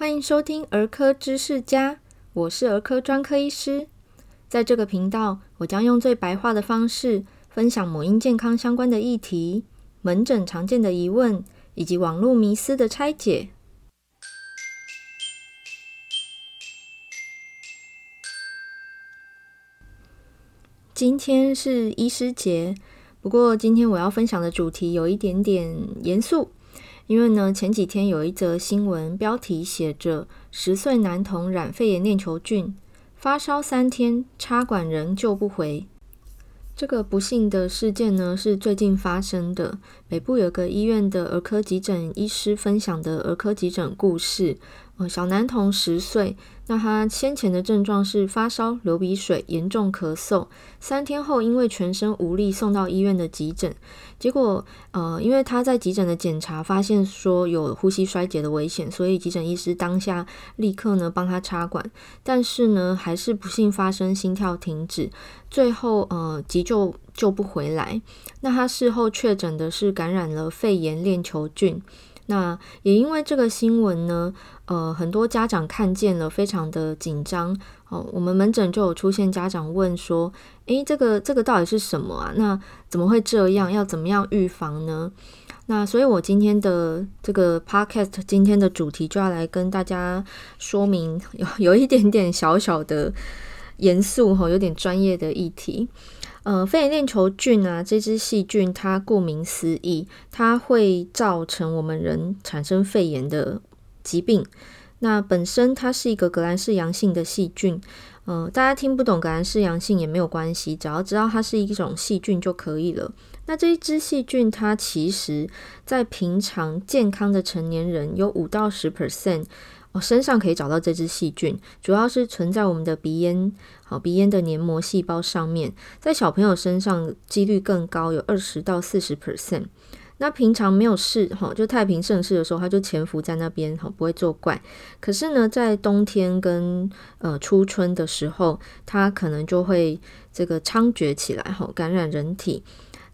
欢迎收听儿科知识家，我是儿科专科医师。在这个频道，我将用最白话的方式分享母婴健康相关的议题、门诊常见的疑问以及网络迷思的拆解。今天是医师节，不过今天我要分享的主题有一点点严肃。因为呢，前几天有一则新闻，标题写着“十岁男童染肺炎链球菌，发烧三天，插管仍救不回”。这个不幸的事件呢，是最近发生的。北部有个医院的儿科急诊医师分享的儿科急诊故事。小男童十岁。那他先前的症状是发烧、流鼻水、严重咳嗽，三天后因为全身无力送到医院的急诊，结果呃，因为他在急诊的检查发现说有呼吸衰竭的危险，所以急诊医师当下立刻呢帮他插管，但是呢还是不幸发生心跳停止，最后呃急救救不回来。那他事后确诊的是感染了肺炎链球菌。那也因为这个新闻呢，呃，很多家长看见了，非常的紧张。哦，我们门诊就有出现家长问说：“诶，这个这个到底是什么啊？那怎么会这样？要怎么样预防呢？”那所以，我今天的这个 podcast 今天的主题就要来跟大家说明，有有一点点小小的严肃哈，有点专业的议题。呃，肺炎链球菌啊，这支细菌它顾名思义，它会造成我们人产生肺炎的疾病。那本身它是一个革兰氏阳性的细菌，呃，大家听不懂革兰氏阳性也没有关系，只要知道它是一种细菌就可以了。那这一支细菌，它其实在平常健康的成年人有五到十 percent。哦，身上可以找到这只细菌，主要是存在我们的鼻咽，好，鼻咽的黏膜细胞上面。在小朋友身上几率更高，有二十到四十 percent。那平常没有事，哈，就太平盛世的时候，它就潜伏在那边，哈，不会作怪。可是呢，在冬天跟呃初春的时候，它可能就会这个猖獗起来，哈，感染人体。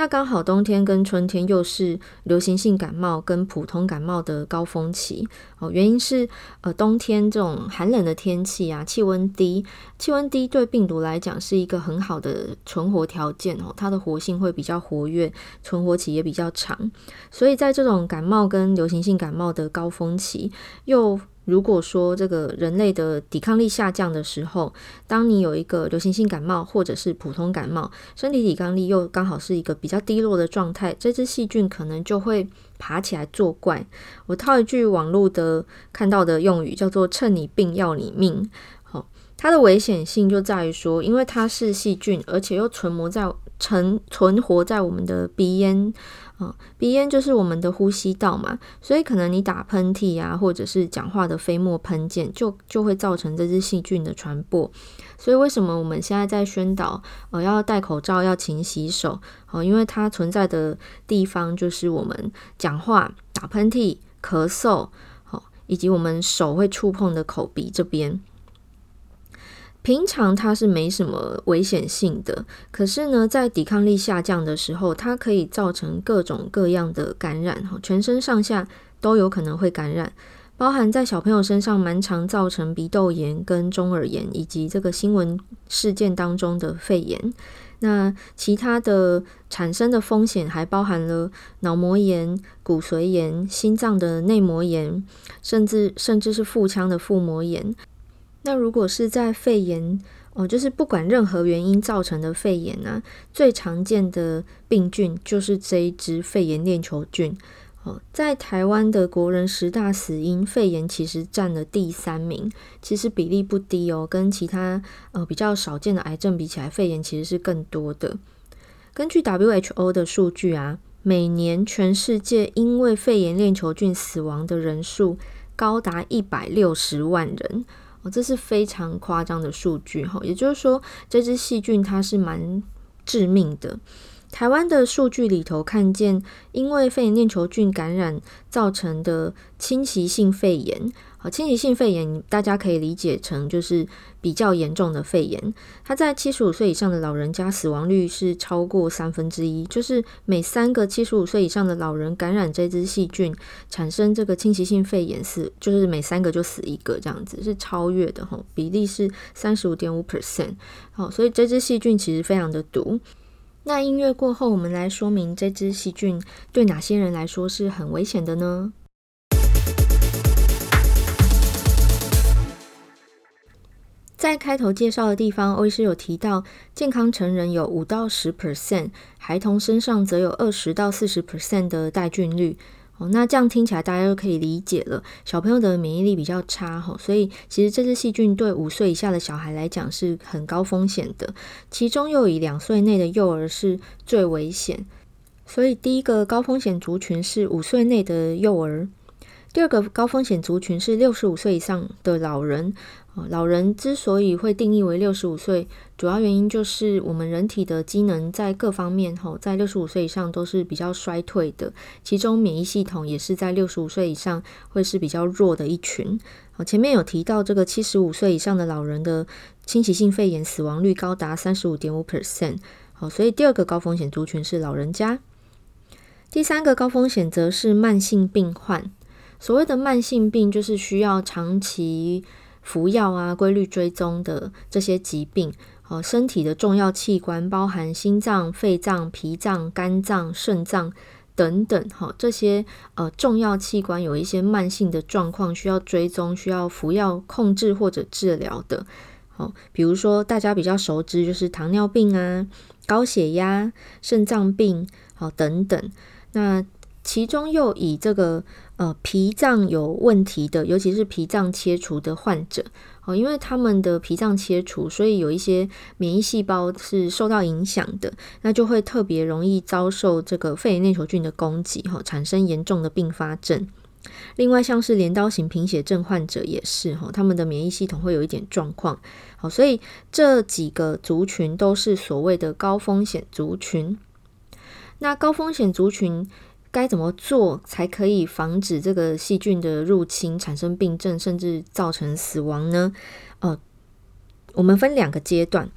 那刚好冬天跟春天又是流行性感冒跟普通感冒的高峰期哦，原因是呃冬天这种寒冷的天气啊，气温低，气温低对病毒来讲是一个很好的存活条件哦，它的活性会比较活跃，存活期也比较长，所以在这种感冒跟流行性感冒的高峰期又。如果说这个人类的抵抗力下降的时候，当你有一个流行性感冒或者是普通感冒，身体抵抗力又刚好是一个比较低落的状态，这只细菌可能就会爬起来作怪。我套一句网络的看到的用语，叫做“趁你病要你命”。好，它的危险性就在于说，因为它是细菌，而且又存活在存存活在我们的鼻咽。啊，鼻咽就是我们的呼吸道嘛，所以可能你打喷嚏啊，或者是讲话的飞沫喷溅，就就会造成这只细菌的传播。所以为什么我们现在在宣导，呃，要戴口罩，要勤洗手？哦，因为它存在的地方就是我们讲话、打喷嚏、咳嗽，好，以及我们手会触碰的口鼻这边。平常它是没什么危险性的，可是呢，在抵抗力下降的时候，它可以造成各种各样的感染，全身上下都有可能会感染，包含在小朋友身上蛮常造成鼻窦炎跟中耳炎，以及这个新闻事件当中的肺炎。那其他的产生的风险还包含了脑膜炎、骨髓炎、心脏的内膜炎，甚至甚至是腹腔的腹膜炎。那如果是在肺炎哦，就是不管任何原因造成的肺炎呢，最常见的病菌就是这一支肺炎链球菌哦。在台湾的国人十大死因，肺炎其实占了第三名，其实比例不低哦，跟其他呃比较少见的癌症比起来，肺炎其实是更多的。根据 WHO 的数据啊，每年全世界因为肺炎链球菌死亡的人数高达一百六十万人。哦，这是非常夸张的数据哈，也就是说，这只细菌它是蛮致命的。台湾的数据里头看见，因为肺炎链球菌感染造成的侵袭性肺炎。好，侵袭性肺炎大家可以理解成就是比较严重的肺炎。它在七十五岁以上的老人家死亡率是超过三分之一，就是每三个七十五岁以上的老人感染这支细菌，产生这个侵袭性肺炎是就是每三个就死一个这样子，是超越的哈，比例是三十五点五 percent。好，所以这支细菌其实非常的毒。那音乐过后，我们来说明这支细菌对哪些人来说是很危险的呢？在开头介绍的地方，欧医师有提到，健康成人有五到十 percent，孩童身上则有二十到四十 percent 的带菌率。哦，那这样听起来大家就可以理解了，小朋友的免疫力比较差哈，所以其实这支细菌对五岁以下的小孩来讲是很高风险的，其中又以两岁内的幼儿是最危险。所以第一个高风险族群是五岁内的幼儿，第二个高风险族群是六十五岁以上的老人。老人之所以会定义为六十五岁，主要原因就是我们人体的机能在各方面，吼，在六十五岁以上都是比较衰退的，其中免疫系统也是在六十五岁以上会是比较弱的一群。好，前面有提到这个七十五岁以上的老人的侵袭性肺炎死亡率高达三十五点五 percent。好，所以第二个高风险族群是老人家，第三个高风险则是慢性病患。所谓的慢性病，就是需要长期服药啊，规律追踪的这些疾病，哦，身体的重要器官包含心脏、肺脏、脾脏、肝脏、肾脏等等，哈，这些呃重要器官有一些慢性的状况需要追踪、需要服药控制或者治疗的，哦，比如说大家比较熟知就是糖尿病啊、高血压、肾脏病，好等等，那其中又以这个。呃，脾脏有问题的，尤其是脾脏切除的患者，哦，因为他们的脾脏切除，所以有一些免疫细胞是受到影响的，那就会特别容易遭受这个肺炎链球菌的攻击，哈，产生严重的并发症。另外，像是镰刀型贫血症患者也是，哈，他们的免疫系统会有一点状况，好，所以这几个族群都是所谓的高风险族群。那高风险族群。该怎么做才可以防止这个细菌的入侵，产生病症，甚至造成死亡呢？呃，我们分两个阶段。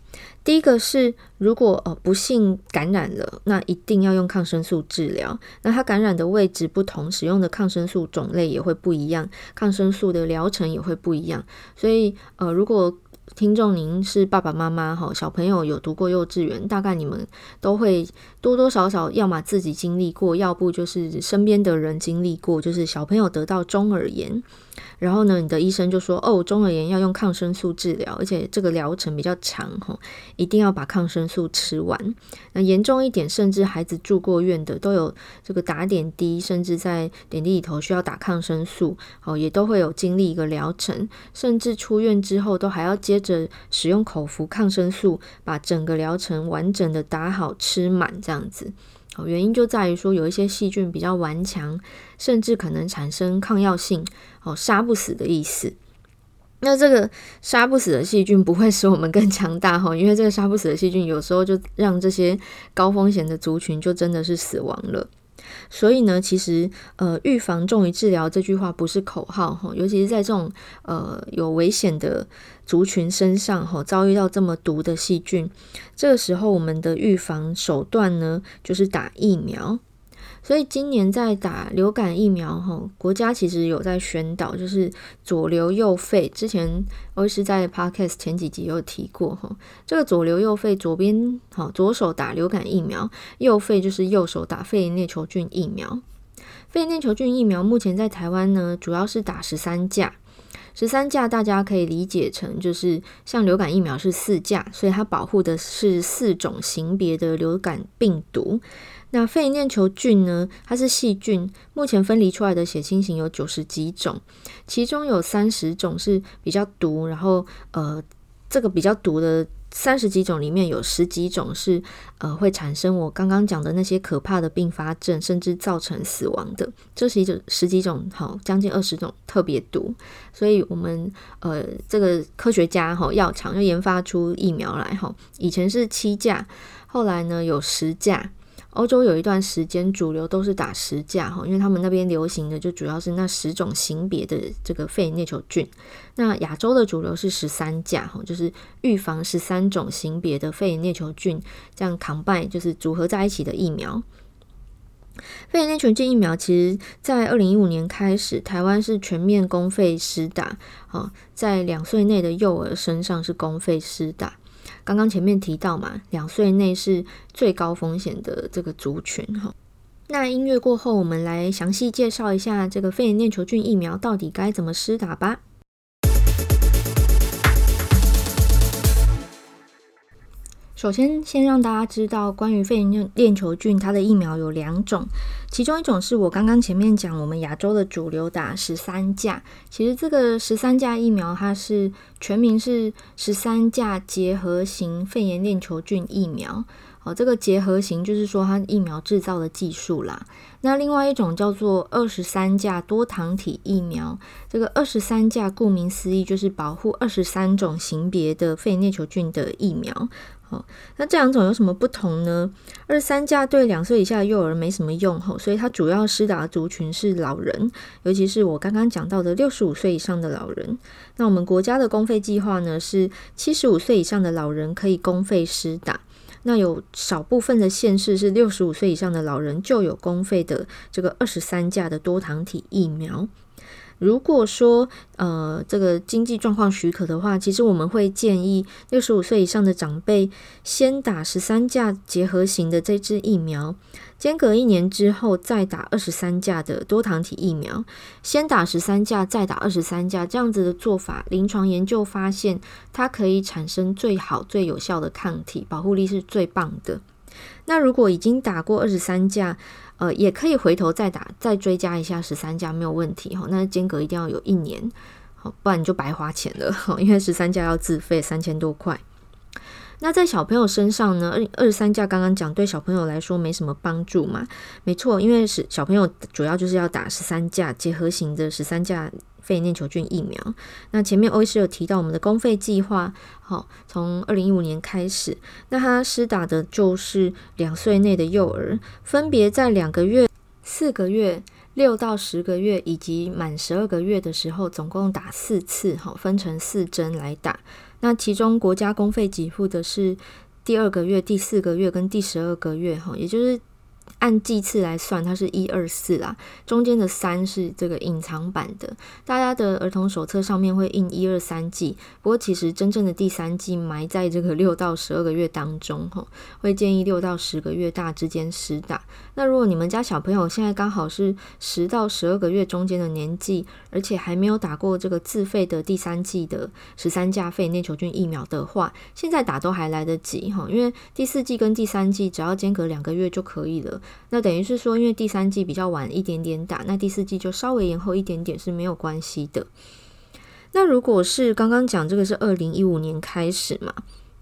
第一个是，如果呃不幸感染了，那一定要用抗生素治疗。那它感染的位置不同，使用的抗生素种类也会不一样，抗生素的疗程也会不一样。所以呃，如果听众，您是爸爸妈妈哈，小朋友有读过幼稚园，大概你们都会多多少少，要么自己经历过，要不就是身边的人经历过，就是小朋友得到中耳炎。然后呢，你的医生就说：“哦，中耳炎要用抗生素治疗，而且这个疗程比较长，哈，一定要把抗生素吃完。那严重一点，甚至孩子住过院的，都有这个打点滴，甚至在点滴里头需要打抗生素，哦，也都会有经历一个疗程，甚至出院之后都还要接着使用口服抗生素，把整个疗程完整的打好吃满这样子。”哦，原因就在于说有一些细菌比较顽强，甚至可能产生抗药性，哦，杀不死的意思。那这个杀不死的细菌不会使我们更强大哈，因为这个杀不死的细菌有时候就让这些高风险的族群就真的是死亡了。所以呢，其实呃，预防重于治疗这句话不是口号哈，尤其是在这种呃有危险的族群身上哈，遭遇到这么毒的细菌，这个时候我们的预防手段呢，就是打疫苗。所以今年在打流感疫苗哈，国家其实有在宣导，就是左流右肺。之前我是在 Podcast 前几集有提过哈，这个左流右肺，左边好，左手打流感疫苗，右肺就是右手打肺炎链球菌疫苗。肺炎链球菌疫苗目前在台湾呢，主要是打十三价，十三价大家可以理解成就是像流感疫苗是四价，所以它保护的是四种型别的流感病毒。那肺炎链球菌呢？它是细菌，目前分离出来的血清型有九十几种，其中有三十种是比较毒，然后呃，这个比较毒的三十几种里面有十几种是呃会产生我刚刚讲的那些可怕的并发症，甚至造成死亡的。这是一种十几种，好，将近二十种特别毒，所以我们呃这个科学家哈药厂又研发出疫苗来哈，以前是七价，后来呢有十价。欧洲有一段时间主流都是打十价哈，因为他们那边流行的就主要是那十种型别的这个肺炎链球菌。那亚洲的主流是十三价哈，就是预防十三种型别的肺炎链球菌，这样 combine 就是组合在一起的疫苗。肺炎链球菌疫苗其实，在二零一五年开始，台湾是全面公费施打，哈，在两岁内的幼儿身上是公费施打。刚刚前面提到嘛，两岁内是最高风险的这个族群哈。那音乐过后，我们来详细介绍一下这个肺炎链球菌疫苗到底该怎么施打吧。首先，先让大家知道关于肺炎链球菌，它的疫苗有两种，其中一种是我刚刚前面讲，我们亚洲的主流打十三价。其实这个十三价疫苗，它是全名是十三价结合型肺炎链球菌疫苗。哦，这个结合型就是说它疫苗制造的技术啦。那另外一种叫做二十三价多糖体疫苗，这个二十三价顾名思义就是保护二十三种型别的肺炎链球菌的疫苗。哦那这两种有什么不同呢？二十三价对两岁以下的幼儿没什么用，吼，所以它主要施打的族群是老人，尤其是我刚刚讲到的六十五岁以上的老人。那我们国家的公费计划呢，是七十五岁以上的老人可以公费施打。那有少部分的县市是六十五岁以上的老人就有公费的这个二十三价的多糖体疫苗。如果说呃这个经济状况许可的话，其实我们会建议六十五岁以上的长辈先打十三价结合型的这支疫苗，间隔一年之后再打二十三价的多糖体疫苗，先打十三价再打二十三价，这样子的做法，临床研究发现它可以产生最好最有效的抗体，保护力是最棒的。那如果已经打过二十三价，呃，也可以回头再打，再追加一下十三价没有问题哈。那间隔一定要有一年，好，不然你就白花钱了。因为十三价要自费三千多块。那在小朋友身上呢，二二十三价刚刚讲对小朋友来说没什么帮助嘛，没错，因为是小朋友主要就是要打十三价结合型的十三价。肺炎链球菌疫苗，那前面欧医师有提到我们的公费计划，好，从二零一五年开始，那他施打的就是两岁内的幼儿，分别在两个月、四个月、六到十个月以及满十二个月的时候，总共打四次，哈，分成四针来打。那其中国家公费给付的是第二个月、第四个月跟第十二个月，哈，也就是。按季次来算，它是一二四啦，中间的三是这个隐藏版的。大家的儿童手册上面会印一二三季，不过其实真正的第三季埋在这个六到十二个月当中，哈，会建议六到十个月大之间施打。那如果你们家小朋友现在刚好是十到十二个月中间的年纪，而且还没有打过这个自费的第三季的十三价肺炎球菌疫苗的话，现在打都还来得及，哈，因为第四季跟第三季只要间隔两个月就可以了。那等于是说，因为第三季比较晚一点点打，那第四季就稍微延后一点点是没有关系的。那如果是刚刚讲这个是二零一五年开始嘛，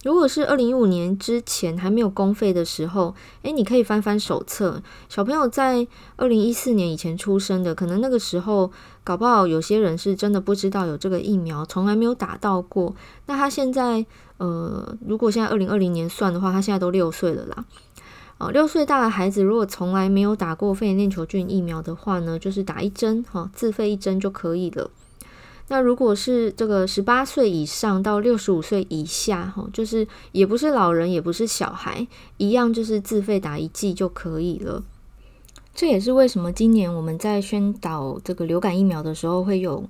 如果是二零一五年之前还没有公费的时候，诶，你可以翻翻手册，小朋友在二零一四年以前出生的，可能那个时候搞不好有些人是真的不知道有这个疫苗，从来没有打到过。那他现在，呃，如果现在二零二零年算的话，他现在都六岁了啦。哦，六岁大的孩子如果从来没有打过肺炎链球菌疫苗的话呢，就是打一针，哈，自费一针就可以了。那如果是这个十八岁以上到六十五岁以下，哈，就是也不是老人，也不是小孩，一样就是自费打一剂就可以了。这也是为什么今年我们在宣导这个流感疫苗的时候会有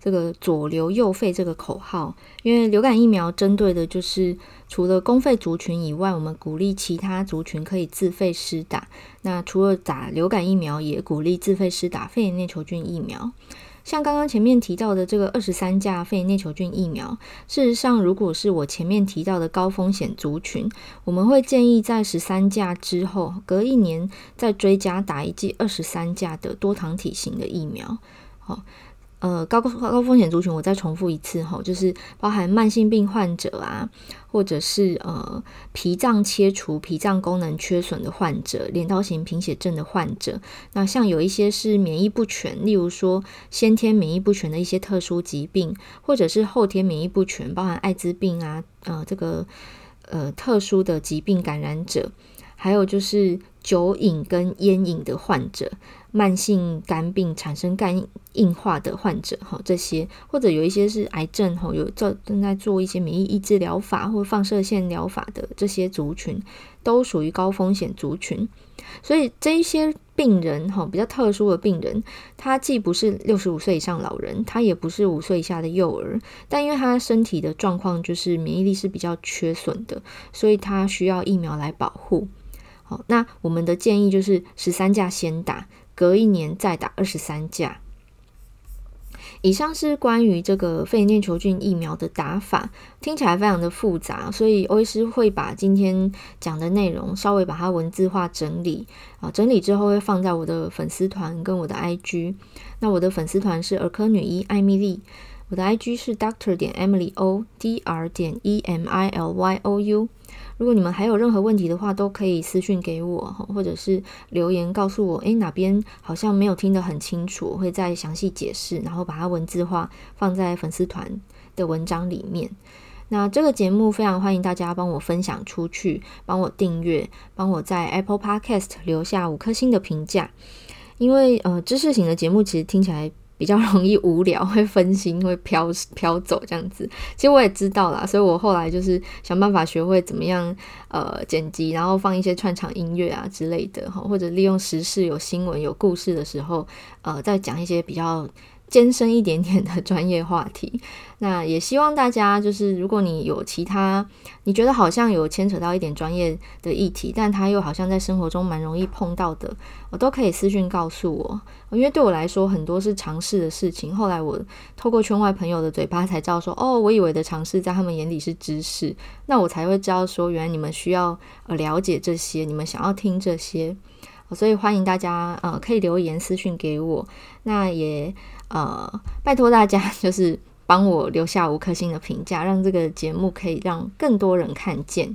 这个左流右肺这个口号，因为流感疫苗针对的就是除了公费族群以外，我们鼓励其他族群可以自费施打。那除了打流感疫苗，也鼓励自费施打肺炎链球菌疫苗。像刚刚前面提到的这个二十三价肺炎球菌疫苗，事实上，如果是我前面提到的高风险族群，我们会建议在十三价之后隔一年再追加打一剂二十三价的多糖体型的疫苗。好。呃，高高高风险族群，我再重复一次哈，就是包含慢性病患者啊，或者是呃脾脏切除、脾脏功能缺损的患者，镰刀型贫血症的患者。那像有一些是免疫不全，例如说先天免疫不全的一些特殊疾病，或者是后天免疫不全，包含艾滋病啊，呃，这个呃特殊的疾病感染者。还有就是酒瘾跟烟瘾的患者。慢性肝病产生肝硬化的患者，哈，这些或者有一些是癌症，哈，有正正在做一些免疫抑制疗法或放射线疗法的这些族群，都属于高风险族群。所以这一些病人，哈，比较特殊的病人，他既不是六十五岁以上老人，他也不是五岁以下的幼儿，但因为他身体的状况就是免疫力是比较缺损的，所以他需要疫苗来保护。好，那我们的建议就是十三价先打。隔一年再打二十三价。以上是关于这个肺炎链球菌疫苗的打法，听起来非常的复杂，所以欧医师会把今天讲的内容稍微把它文字化整理啊，整理之后会放在我的粉丝团跟我的 IG。那我的粉丝团是儿科女医艾米丽，我的 IG 是 Doctor 点 Emily O，D R 点 E M I L Y O U。如果你们还有任何问题的话，都可以私信给我，或者是留言告诉我，诶，哪边好像没有听得很清楚，我会再详细解释，然后把它文字化放在粉丝团的文章里面。那这个节目非常欢迎大家帮我分享出去，帮我订阅，帮我在 Apple Podcast 留下五颗星的评价，因为呃，知识型的节目其实听起来。比较容易无聊，会分心，会飘飘走这样子。其实我也知道啦，所以我后来就是想办法学会怎么样呃剪辑，然后放一些串场音乐啊之类的哈，或者利用时事有新闻有故事的时候，呃，再讲一些比较。艰深一点点的专业话题，那也希望大家就是，如果你有其他你觉得好像有牵扯到一点专业的议题，但他又好像在生活中蛮容易碰到的，我都可以私讯告诉我，因为对我来说很多是尝试的事情。后来我透过圈外朋友的嘴巴才知道说，哦，我以为的尝试在他们眼里是知识，那我才会知道说，原来你们需要呃了解这些，你们想要听这些，所以欢迎大家呃可以留言私讯给我，那也。呃，拜托大家 就是帮我留下五颗星的评价，让这个节目可以让更多人看见。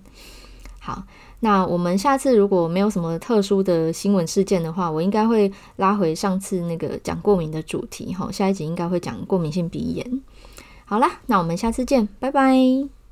好，那我们下次如果没有什么特殊的新闻事件的话，我应该会拉回上次那个讲过敏的主题。哈，下一集应该会讲过敏性鼻炎。好啦，那我们下次见，拜拜。